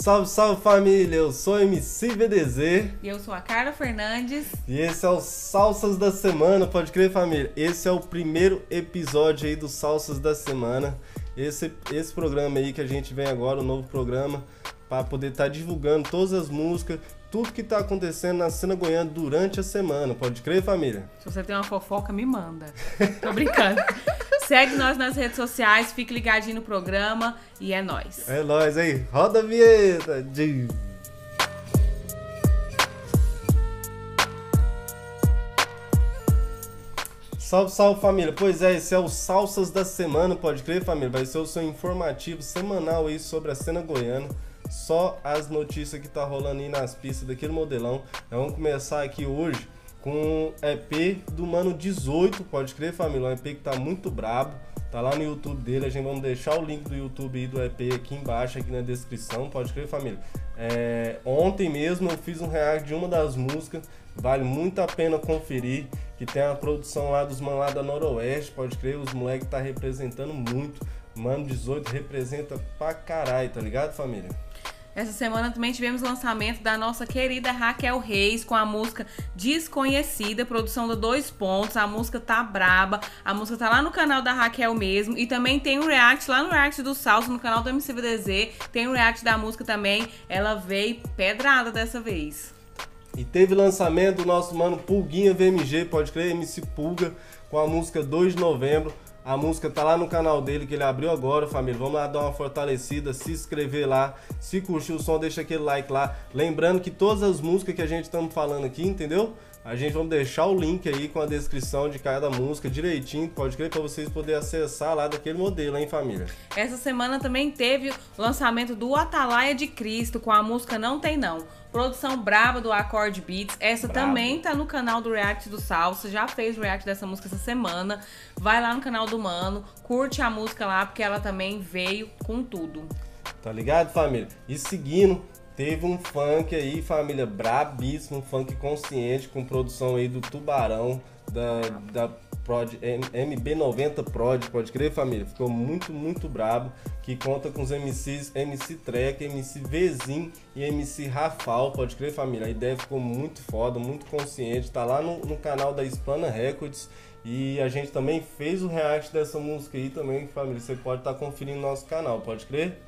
Salve, salve família! Eu sou MC VDZ. E eu sou a Carla Fernandes. E esse é o Salsas da Semana, pode crer família? Esse é o primeiro episódio aí do Salsas da Semana. Esse, esse programa aí que a gente vem agora, o novo programa, para poder estar tá divulgando todas as músicas, tudo que tá acontecendo na cena goiana durante a semana. Pode crer, família? Se você tem uma fofoca, me manda. Tô brincando. Segue nós nas redes sociais, fique ligadinho no programa e é nós. É nós aí. Roda a vinheta. De... Salve, salve família! Pois é, esse é o Salsas da Semana, pode crer família? Vai ser o seu informativo semanal aí sobre a cena goiana só as notícias que tá rolando aí nas pistas daquele modelão. Nós vamos começar aqui hoje com EP do Mano 18, pode crer família, um EP que tá muito brabo. Tá lá no YouTube dele, a gente vamos deixar o link do YouTube aí do EP aqui embaixo, aqui na descrição, pode crer família. É, ontem mesmo eu fiz um react de uma das músicas, vale muito a pena conferir, que tem a produção lá dos man lá da Noroeste, pode crer, os moleques tá representando muito. Mano 18 representa pra caralho, tá ligado família? Essa semana também tivemos lançamento da nossa querida Raquel Reis com a música Desconhecida, produção do Dois Pontos. A música tá braba, a música tá lá no canal da Raquel mesmo. E também tem um react lá no react do Salso, no canal do MCVDZ. Tem um react da música também. Ela veio pedrada dessa vez. E teve lançamento do nosso mano Pulguinha VMG, pode crer, MC Pulga, com a música 2 de novembro. A música tá lá no canal dele que ele abriu agora, família. Vamos lá dar uma fortalecida, se inscrever lá. Se curtiu o som, deixa aquele like lá. Lembrando que todas as músicas que a gente estamos falando aqui, entendeu? A gente vai deixar o link aí com a descrição de cada música direitinho, pode crer, para vocês poderem acessar lá daquele modelo, hein, família? Essa semana também teve o lançamento do Atalaia de Cristo com a música Não Tem Não. Produção braba do Accord Beats. Essa Bravo. também tá no canal do React do Salsa. Já fez o react dessa música essa semana. Vai lá no canal do Mano, curte a música lá, porque ela também veio com tudo. Tá ligado, família? E seguindo, teve um funk aí, família, brabíssimo, um funk consciente, com produção aí do Tubarão, da, da Prod, MB90 Prod, pode crer, família? Ficou muito, muito brabo. Que conta com os MCs MC Trek, MC Vezin e MC Rafal, pode crer, família? A ideia ficou muito foda, muito consciente. Tá lá no, no canal da Hispana Records. E a gente também fez o react dessa música aí também, família. Você pode estar tá conferindo no nosso canal, pode crer?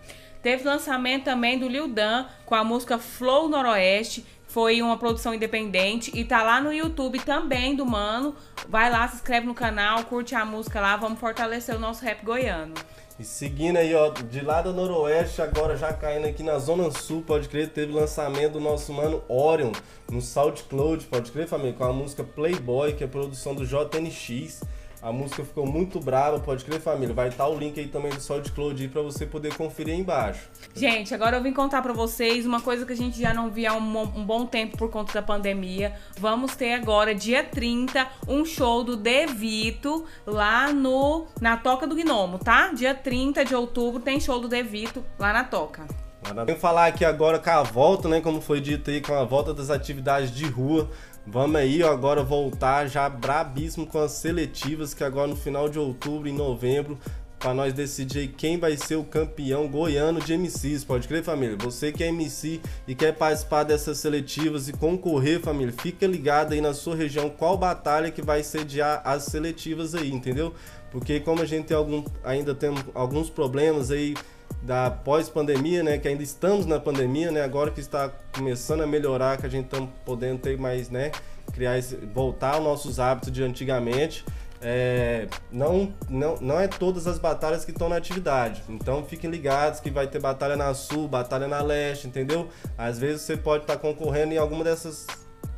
Teve lançamento também do Lil Dan com a música Flow Noroeste. Foi uma produção independente e tá lá no YouTube também do Mano. Vai lá, se inscreve no canal, curte a música lá, vamos fortalecer o nosso rap goiano. E seguindo aí, ó, de lá do Noroeste, agora já caindo aqui na Zona Sul, pode crer, teve lançamento do nosso mano Orion no SoundCloud, pode crer, família, com a música Playboy, que é produção do JNX. A música ficou muito brava, pode crer, família. Vai estar tá o link aí também do SoundCloud aí pra você poder conferir aí embaixo. Gente, agora eu vim contar pra vocês uma coisa que a gente já não via há um, um bom tempo por conta da pandemia. Vamos ter agora, dia 30, um show do Devito lá no na Toca do Gnomo, tá? Dia 30 de outubro tem show do Devito lá na Toca. Vamos falar aqui agora com a volta, né? Como foi dito aí, com a volta das atividades de rua. Vamos aí ó, agora voltar já brabíssimo com as seletivas, que agora no final de outubro e novembro, para nós decidir quem vai ser o campeão goiano de MCs. Pode crer, família? Você que é MC e quer participar dessas seletivas e concorrer, família, fica ligado aí na sua região qual batalha que vai sediar as seletivas aí, entendeu? Porque como a gente tem algum, ainda tem alguns problemas aí da pós-pandemia, né? Que ainda estamos na pandemia, né? Agora que está começando a melhorar, que a gente está podendo ter mais, né? Criar esse, voltar aos nossos hábitos de antigamente. É, não, não, não é todas as batalhas que estão na atividade. Então fiquem ligados que vai ter batalha na sul, batalha na leste, entendeu? Às vezes você pode estar tá concorrendo em alguma dessas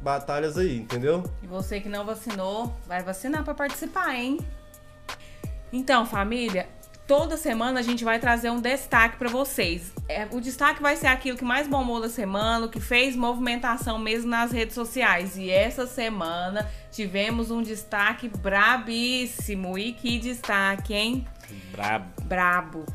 batalhas aí, entendeu? E você que não vacinou, vai vacinar para participar, hein? Então, família, Toda semana a gente vai trazer um destaque para vocês. É, o destaque vai ser aquilo que mais bombou da semana, o que fez movimentação mesmo nas redes sociais. E essa semana tivemos um destaque brabíssimo. E que destaque, hein? Brabo. Brabo.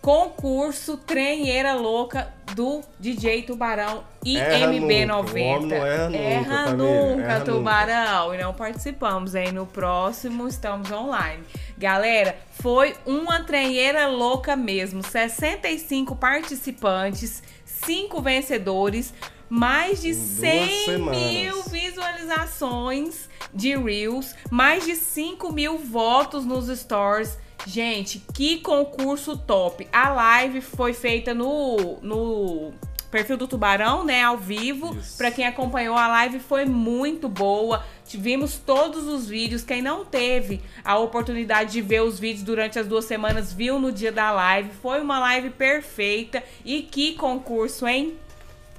Concurso Trenheira Louca do DJ Tubarão IMB90. Erra nunca, erra nunca, erra Tubarão. Nunca. E não participamos, hein? No próximo estamos online. Galera, foi uma trenheira louca mesmo. 65 participantes, cinco vencedores, mais de Em duas 100 semanas. mil visualizações de Reels, mais de 5 mil votos nos stores. Gente, que concurso top! A live foi feita no, no perfil do Tubarão, né, ao vivo. Pra quem acompanhou a live foi muito boa. Vimos todos os vídeos. Quem não teve a oportunidade de ver os vídeos durante as duas semanas, viu no dia da live. Foi uma live perfeita. E que concurso, hein?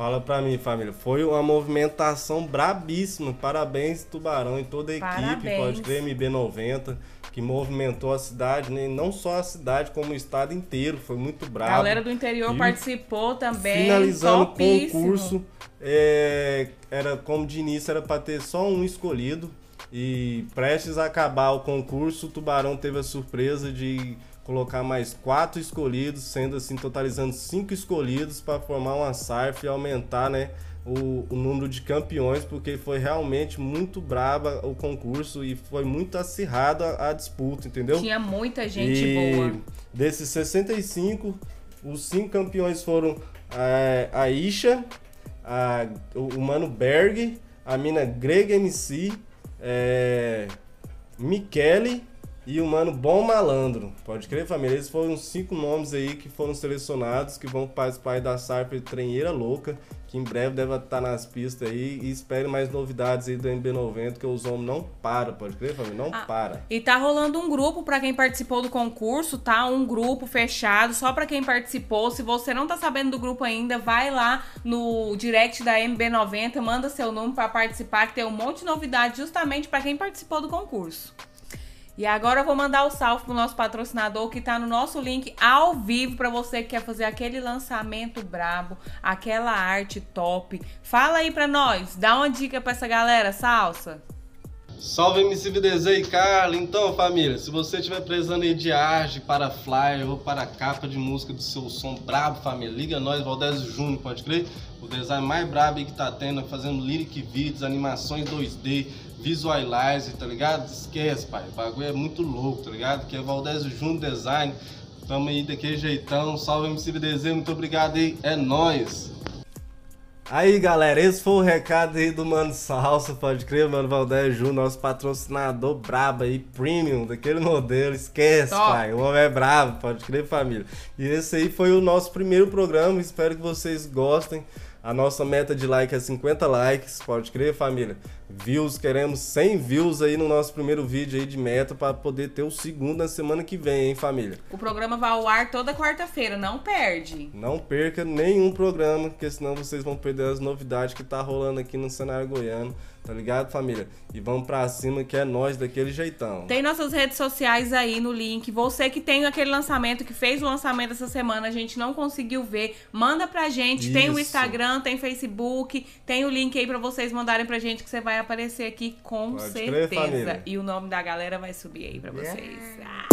Fala pra mim, família. Foi uma movimentação brabíssima. Parabéns, Tubarão, e toda a equipe, pode crer, MB90, que movimentou a cidade, né? não só a cidade, como o estado inteiro. Foi muito A brabo. galera do interior E participou também. Finalizando o concurso, é, era como de início era para ter só um escolhido e prestes a acabar o concurso, o Tubarão teve a surpresa de colocar mais quatro escolhidos, sendo assim totalizando cinco escolhidos para formar uma SARF e aumentar, né? O, o número de campeões, porque foi realmente muito braba o concurso e foi muito acirrada a disputa, entendeu? Tinha muita gente e boa. desses 65, os cinco campeões foram é, a Isha, a, o, Mano Berg, a mina Greg MC, é, Michele e o Mano Bom Malandro. Pode crer, família? Esses foram os cinco nomes aí que foram selecionados, que vão participar da Sarp Trenheira Louca, que em breve deve estar nas pistas aí. E espere mais novidades aí do NB90, que os homens não param, pode crer, família? Não Ah, para. E tá rolando um grupo pra quem participou do concurso, tá? Um grupo fechado só pra quem participou. Se você não tá sabendo do grupo ainda, vai lá no direct da MB90, manda seu número pra participar, que tem um monte de novidade justamente pra quem participou do concurso. E agora eu vou mandar o salve pro nosso patrocinador que tá no nosso link ao vivo pra você que quer fazer aquele lançamento brabo, aquela arte top. Fala aí pra nós, dá uma dica pra essa galera, salsa. Salve MC VDZ e Carla! Então, família, se você estiver precisando aí de arte para flyer ou para capa de música do seu som brabo, família, liga nós, Valdésio Júnior, pode crer? O design mais brabo aí que tá tendo, fazendo lyric vídeos, animações 2D, visualizer, tá ligado? Esquece, pai, o bagulho é muito louco, tá ligado? Que é Valdésio Júnior Design, tamo aí daquele jeitão, salve MC VDZ, muito obrigado aí, é nóis! Aí galera, esse foi o recado aí do Mano Salsa, pode crer, Mano Valdez Júnior, nosso patrocinador brabo aí, premium, daquele modelo, esquece, Top. pai, o homem é brabo, pode crer, família. E esse aí foi o nosso primeiro programa, espero que vocês gostem. A nossa meta de like é 50 likes, pode crer, família. Views, queremos 100 views aí no nosso primeiro vídeo aí de meta para poder ter o segundo na semana que vem, hein, família. O programa vai ao ar toda quarta-feira, não perde. Não perca nenhum programa, porque senão vocês vão perder as novidades que tá rolando aqui no cenário goiano, tá ligado, família? E vamos pra cima que é nós daquele jeitão. Tem nossas redes sociais aí no link. Você que tem aquele lançamento, que fez o lançamento essa semana, a gente não conseguiu ver, manda pra gente. Tem o Isso. Instagram, tem Facebook, tem o link aí pra vocês mandarem pra gente que você vai aparecer aqui com Pode crer, certeza. família. e o nome da galera vai subir aí pra vocês. Yeah. Ah.